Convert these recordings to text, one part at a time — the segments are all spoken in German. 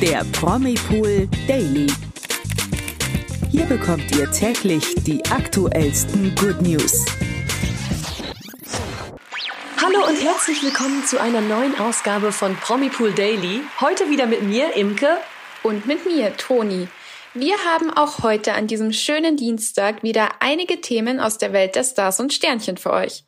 der Promipool Daily. Hier bekommt ihr täglich die aktuellsten Good News. Hallo und herzlich willkommen zu einer neuen Ausgabe von Promipool Daily. Heute wieder mit mir, Imke. Und mit mir, Toni. Wir haben auch heute an diesem schönen Dienstag wieder einige Themen aus der Welt der Stars und Sternchen für euch.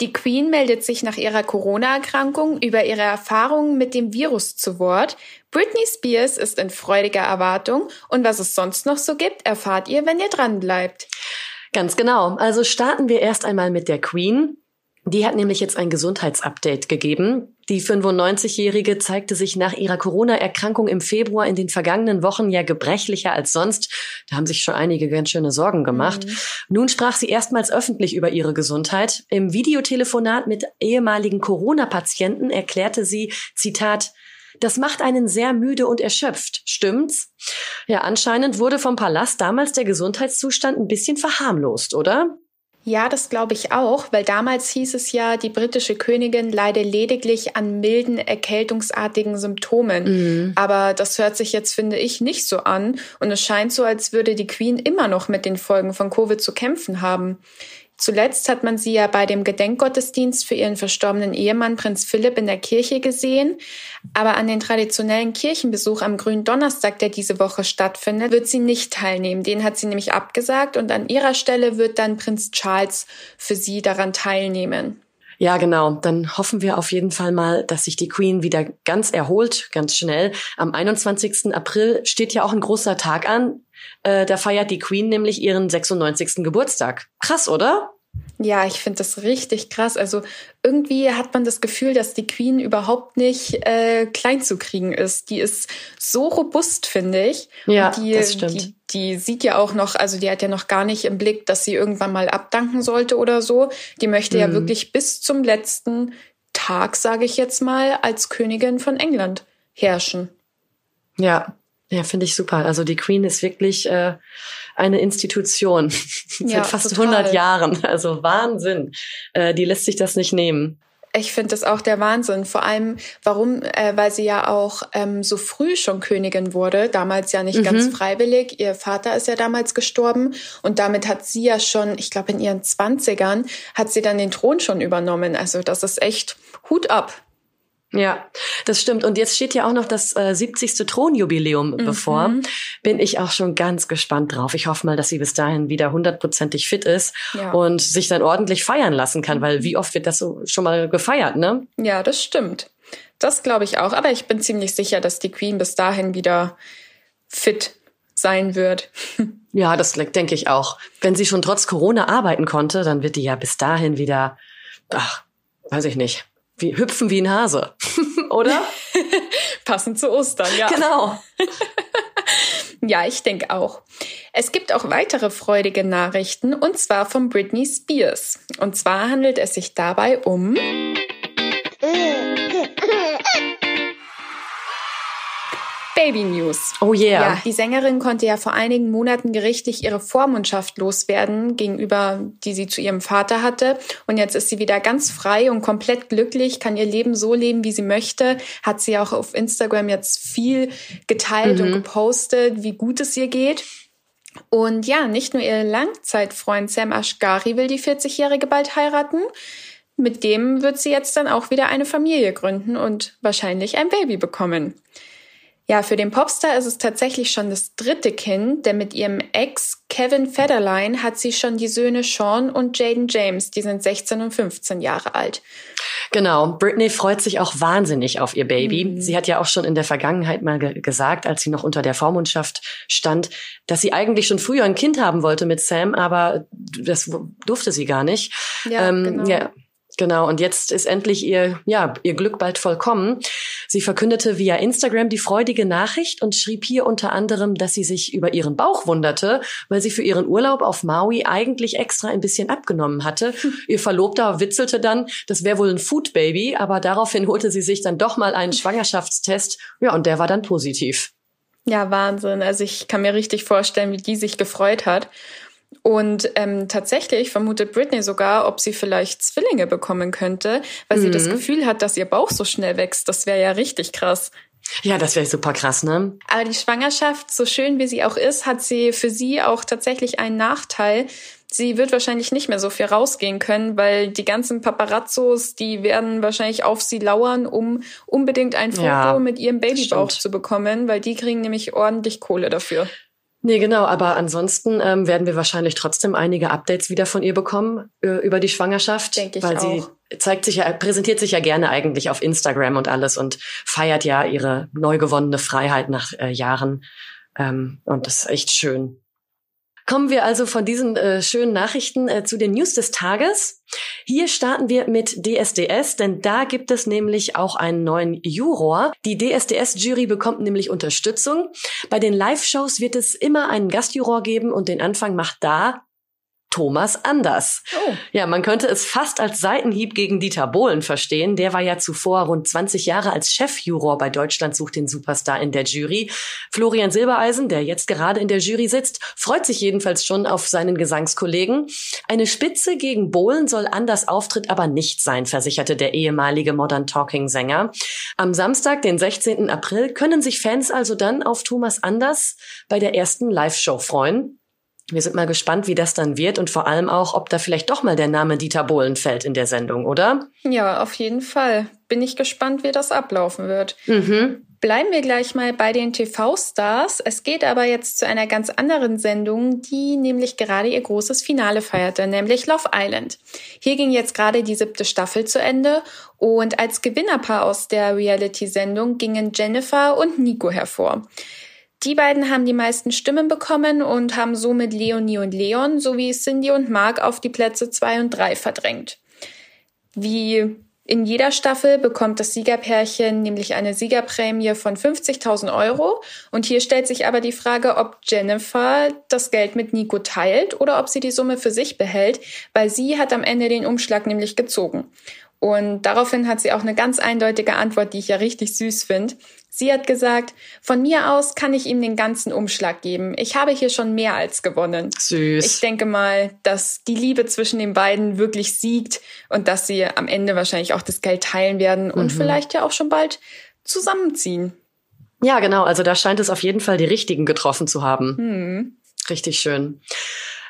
Die Queen meldet sich nach ihrer Corona-Erkrankung über ihre Erfahrungen mit dem Virus zu Wort. Britney Spears ist in freudiger Erwartung und was es sonst noch so gibt, erfahrt ihr, wenn ihr dran bleibt. Ganz genau. Also starten wir erst einmal mit der Queen. Die hat nämlich jetzt ein Gesundheitsupdate gegeben. Die 95-Jährige zeigte sich nach ihrer Corona-Erkrankung im Februar in den vergangenen Wochen ja gebrechlicher als sonst. Da haben sich schon einige ganz schöne Sorgen gemacht. Mhm. Nun sprach sie erstmals öffentlich über ihre Gesundheit. Im Videotelefonat mit ehemaligen Corona-Patienten erklärte sie, Zitat, das macht einen sehr müde und erschöpft. Stimmt's? Ja, anscheinend wurde vom Palast damals der Gesundheitszustand ein bisschen verharmlost, oder? Ja, das glaube ich auch, weil damals hieß es ja, die britische Königin leide lediglich an milden erkältungsartigen Symptomen. Mhm. Aber das hört sich jetzt, finde ich, nicht so an. Und es scheint so, als würde die Queen immer noch mit den Folgen von Covid zu kämpfen haben. Zuletzt hat man sie ja bei dem Gedenkgottesdienst für ihren verstorbenen Ehemann Prinz Philipp in der Kirche gesehen. Aber an den traditionellen Kirchenbesuch am grünen Donnerstag, der diese Woche stattfindet, wird sie nicht teilnehmen. Den hat sie nämlich abgesagt und an ihrer Stelle wird dann Prinz Charles für sie daran teilnehmen. Ja, genau. Dann hoffen wir auf jeden Fall mal, dass sich die Queen wieder ganz erholt, ganz schnell. Am 21. April steht ja auch ein großer Tag an. Äh, da feiert die Queen nämlich ihren 96. Geburtstag. Krass, oder? Ja, ich finde das richtig krass. Also irgendwie hat man das Gefühl, dass die Queen überhaupt nicht äh, klein zu kriegen ist. Die ist so robust, finde ich. Ja, die, das stimmt. Die, die sieht ja auch noch, also die hat ja noch gar nicht im Blick, dass sie irgendwann mal abdanken sollte oder so. Die möchte mhm. ja wirklich bis zum letzten Tag, sage ich jetzt mal, als Königin von England herrschen. Ja, ja, finde ich super. Also die Queen ist wirklich äh, eine Institution seit ja, fast total. 100 Jahren. Also Wahnsinn. Äh, die lässt sich das nicht nehmen. Ich finde das auch der Wahnsinn. Vor allem, warum? Äh, weil sie ja auch ähm, so früh schon Königin wurde. Damals ja nicht mhm. ganz freiwillig. Ihr Vater ist ja damals gestorben. Und damit hat sie ja schon, ich glaube in ihren Zwanzigern, hat sie dann den Thron schon übernommen. Also das ist echt Hut ab. Ja, das stimmt. Und jetzt steht ja auch noch das äh, 70. Thronjubiläum mhm. bevor. Bin ich auch schon ganz gespannt drauf. Ich hoffe mal, dass sie bis dahin wieder hundertprozentig fit ist ja. und sich dann ordentlich feiern lassen kann, weil wie oft wird das so schon mal gefeiert, ne? Ja, das stimmt. Das glaube ich auch. Aber ich bin ziemlich sicher, dass die Queen bis dahin wieder fit sein wird. ja, das denke ich auch. Wenn sie schon trotz Corona arbeiten konnte, dann wird die ja bis dahin wieder, ach, weiß ich nicht, wie, hüpfen wie ein Hase, oder? Passend zu Ostern, ja. Genau. ja, ich denke auch. Es gibt auch weitere freudige Nachrichten und zwar von Britney Spears. Und zwar handelt es sich dabei um Baby News. Oh yeah. Ja, die Sängerin konnte ja vor einigen Monaten gerichtlich ihre Vormundschaft loswerden gegenüber, die sie zu ihrem Vater hatte. Und jetzt ist sie wieder ganz frei und komplett glücklich, kann ihr Leben so leben, wie sie möchte. Hat sie auch auf Instagram jetzt viel geteilt mhm. und gepostet, wie gut es ihr geht. Und ja, nicht nur ihr Langzeitfreund Sam Ashgari will die 40-Jährige bald heiraten. Mit dem wird sie jetzt dann auch wieder eine Familie gründen und wahrscheinlich ein Baby bekommen. Ja, für den Popstar ist es tatsächlich schon das dritte Kind, denn mit ihrem Ex Kevin Federline hat sie schon die Söhne Sean und Jaden James, die sind 16 und 15 Jahre alt. Genau, Britney freut sich auch wahnsinnig auf ihr Baby. Mhm. Sie hat ja auch schon in der Vergangenheit mal ge gesagt, als sie noch unter der Vormundschaft stand, dass sie eigentlich schon früher ein Kind haben wollte mit Sam, aber das durfte sie gar nicht. Ja, ähm, genau. ja Genau, und jetzt ist endlich ihr, ja, ihr Glück bald vollkommen. Sie verkündete via Instagram die freudige Nachricht und schrieb hier unter anderem, dass sie sich über ihren Bauch wunderte, weil sie für ihren Urlaub auf Maui eigentlich extra ein bisschen abgenommen hatte. Ihr Verlobter witzelte dann, das wäre wohl ein Food Baby, aber daraufhin holte sie sich dann doch mal einen Schwangerschaftstest. Ja, und der war dann positiv. Ja, Wahnsinn. Also ich kann mir richtig vorstellen, wie die sich gefreut hat. Und ähm, tatsächlich vermutet Britney sogar, ob sie vielleicht Zwillinge bekommen könnte, weil mhm. sie das mhm. Gefühl hat, dass ihr Bauch so schnell wächst. Das wäre ja richtig krass. Ja, das wäre super krass, ne? Aber die Schwangerschaft, so schön wie sie auch ist, hat sie für sie auch tatsächlich einen Nachteil. Sie wird wahrscheinlich nicht mehr so viel rausgehen können, weil die ganzen Paparazzos, die werden wahrscheinlich auf sie lauern, um unbedingt ein Foto ja, mit ihrem Babybauch zu bekommen, weil die kriegen nämlich ordentlich Kohle dafür. Nee, genau, aber ansonsten ähm, werden wir wahrscheinlich trotzdem einige Updates wieder von ihr bekommen äh, über die Schwangerschaft. Denke ich weil auch. sie zeigt sich ja, präsentiert sich ja gerne eigentlich auf Instagram und alles und feiert ja ihre neu gewonnene Freiheit nach äh, Jahren. Ähm, und das ist echt schön. Kommen wir also von diesen äh, schönen Nachrichten äh, zu den News des Tages. Hier starten wir mit DSDS, denn da gibt es nämlich auch einen neuen Juror. Die DSDS-Jury bekommt nämlich Unterstützung. Bei den Live-Shows wird es immer einen Gastjuror geben und den Anfang macht da Thomas Anders. Oh. Ja, man könnte es fast als Seitenhieb gegen Dieter Bohlen verstehen. Der war ja zuvor rund 20 Jahre als Chefjuror bei Deutschland sucht den Superstar in der Jury. Florian Silbereisen, der jetzt gerade in der Jury sitzt, freut sich jedenfalls schon auf seinen Gesangskollegen. Eine Spitze gegen Bohlen soll Anders Auftritt aber nicht sein, versicherte der ehemalige Modern Talking Sänger. Am Samstag, den 16. April, können sich Fans also dann auf Thomas Anders bei der ersten Live-Show freuen. Wir sind mal gespannt, wie das dann wird und vor allem auch, ob da vielleicht doch mal der Name Dieter Bohlen fällt in der Sendung, oder? Ja, auf jeden Fall. Bin ich gespannt, wie das ablaufen wird. Mhm. Bleiben wir gleich mal bei den TV-Stars. Es geht aber jetzt zu einer ganz anderen Sendung, die nämlich gerade ihr großes Finale feierte, nämlich Love Island. Hier ging jetzt gerade die siebte Staffel zu Ende und als Gewinnerpaar aus der Reality-Sendung gingen Jennifer und Nico hervor. Die beiden haben die meisten Stimmen bekommen und haben somit Leonie und Leon sowie Cindy und Mark auf die Plätze zwei und drei verdrängt. Wie in jeder Staffel bekommt das Siegerpärchen nämlich eine Siegerprämie von 50.000 Euro. Und hier stellt sich aber die Frage, ob Jennifer das Geld mit Nico teilt oder ob sie die Summe für sich behält, weil sie hat am Ende den Umschlag nämlich gezogen. Und daraufhin hat sie auch eine ganz eindeutige Antwort, die ich ja richtig süß finde. Sie hat gesagt, von mir aus kann ich ihm den ganzen Umschlag geben. Ich habe hier schon mehr als gewonnen. Süß. Ich denke mal, dass die Liebe zwischen den beiden wirklich siegt und dass sie am Ende wahrscheinlich auch das Geld teilen werden und mhm. vielleicht ja auch schon bald zusammenziehen. Ja, genau. Also da scheint es auf jeden Fall die richtigen getroffen zu haben. Mhm. Richtig schön.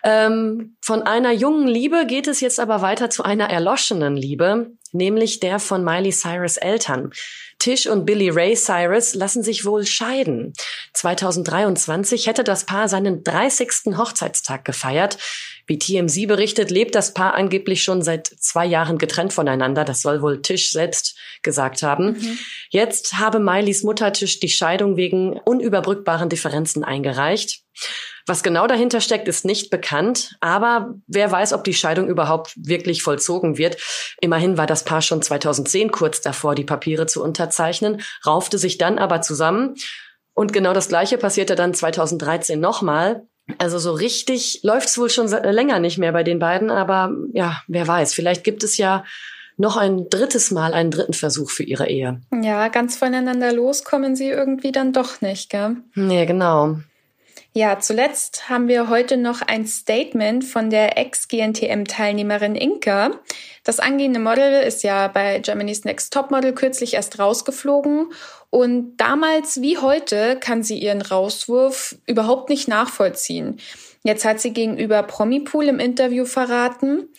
Ähm, von einer jungen Liebe geht es jetzt aber weiter zu einer erloschenen Liebe, nämlich der von Miley Cyrus Eltern. Tish und Billy Ray Cyrus lassen sich wohl scheiden. 2023 hätte das Paar seinen 30. Hochzeitstag gefeiert. Wie TMZ berichtet, lebt das Paar angeblich schon seit zwei Jahren getrennt voneinander. Das soll wohl Tish selbst gesagt haben. Mhm. Jetzt habe Mileys Mutter Tish die Scheidung wegen unüberbrückbaren Differenzen eingereicht. Was genau dahinter steckt, ist nicht bekannt, aber wer weiß, ob die Scheidung überhaupt wirklich vollzogen wird. Immerhin war das Paar schon 2010 kurz davor, die Papiere zu unterzeichnen, raufte sich dann aber zusammen. Und genau das Gleiche passierte dann 2013 nochmal. Also so richtig läuft's wohl schon länger nicht mehr bei den beiden, aber ja, wer weiß, vielleicht gibt es ja noch ein drittes Mal einen dritten Versuch für ihre Ehe. Ja, ganz voneinander los kommen sie irgendwie dann doch nicht, gell? Nee, genau. Ja, zuletzt haben wir heute noch ein Statement von der Ex-GNTM-Teilnehmerin Inka. Das angehende Model ist ja bei Germany's Next Topmodel kürzlich erst rausgeflogen und damals wie heute kann sie ihren Rauswurf überhaupt nicht nachvollziehen. Jetzt hat sie gegenüber Promipool im Interview verraten,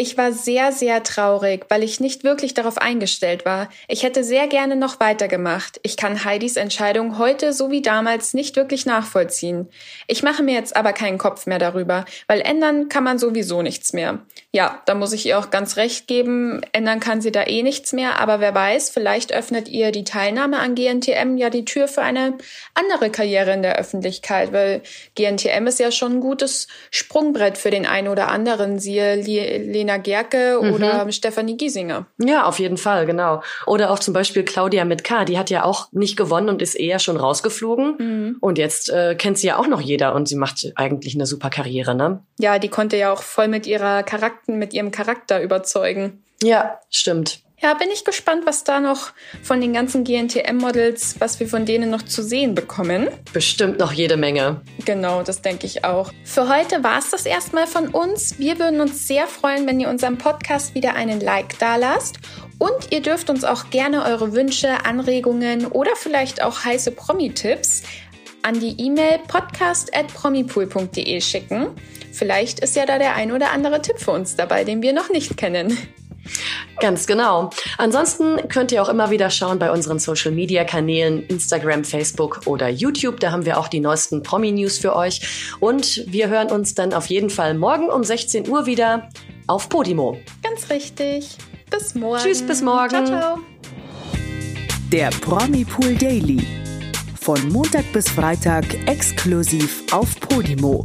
ich war sehr, sehr traurig, weil ich nicht wirklich darauf eingestellt war. Ich hätte sehr gerne noch weitergemacht. Ich kann Heidis Entscheidung heute so wie damals nicht wirklich nachvollziehen. Ich mache mir jetzt aber keinen Kopf mehr darüber, weil ändern kann man sowieso nichts mehr. Ja, da muss ich ihr auch ganz recht geben, ändern kann sie da eh nichts mehr, aber wer weiß, vielleicht öffnet ihr die Teilnahme an GNTM ja die Tür für eine andere Karriere in der Öffentlichkeit, weil GNTM ist ja schon ein gutes Sprungbrett für den einen oder anderen. Siehe Lena Gerke mhm. oder Stefanie Giesinger. Ja, auf jeden Fall, genau. Oder auch zum Beispiel Claudia mit K, die hat ja auch nicht gewonnen und ist eher schon rausgeflogen. Mhm. Und jetzt äh, kennt sie ja auch noch jeder und sie macht eigentlich eine super Karriere, ne? Ja, die konnte ja auch voll mit ihrer Charakter, mit ihrem Charakter überzeugen. Ja, stimmt. Ja, bin ich gespannt, was da noch von den ganzen GNTM-Models, was wir von denen noch zu sehen bekommen. Bestimmt noch jede Menge. Genau, das denke ich auch. Für heute war es das erstmal von uns. Wir würden uns sehr freuen, wenn ihr unserem Podcast wieder einen Like da lasst Und ihr dürft uns auch gerne eure Wünsche, Anregungen oder vielleicht auch heiße Promi-Tipps an die E-Mail podcast.promipool.de schicken. Vielleicht ist ja da der ein oder andere Tipp für uns dabei, den wir noch nicht kennen. Ganz genau. Ansonsten könnt ihr auch immer wieder schauen bei unseren Social Media Kanälen Instagram, Facebook oder YouTube. Da haben wir auch die neuesten Promi-News für euch. Und wir hören uns dann auf jeden Fall morgen um 16 Uhr wieder auf Podimo. Ganz richtig. Bis morgen. Tschüss, bis morgen. Ciao, ciao. Der Promi Pool Daily. Von Montag bis Freitag exklusiv auf Podimo.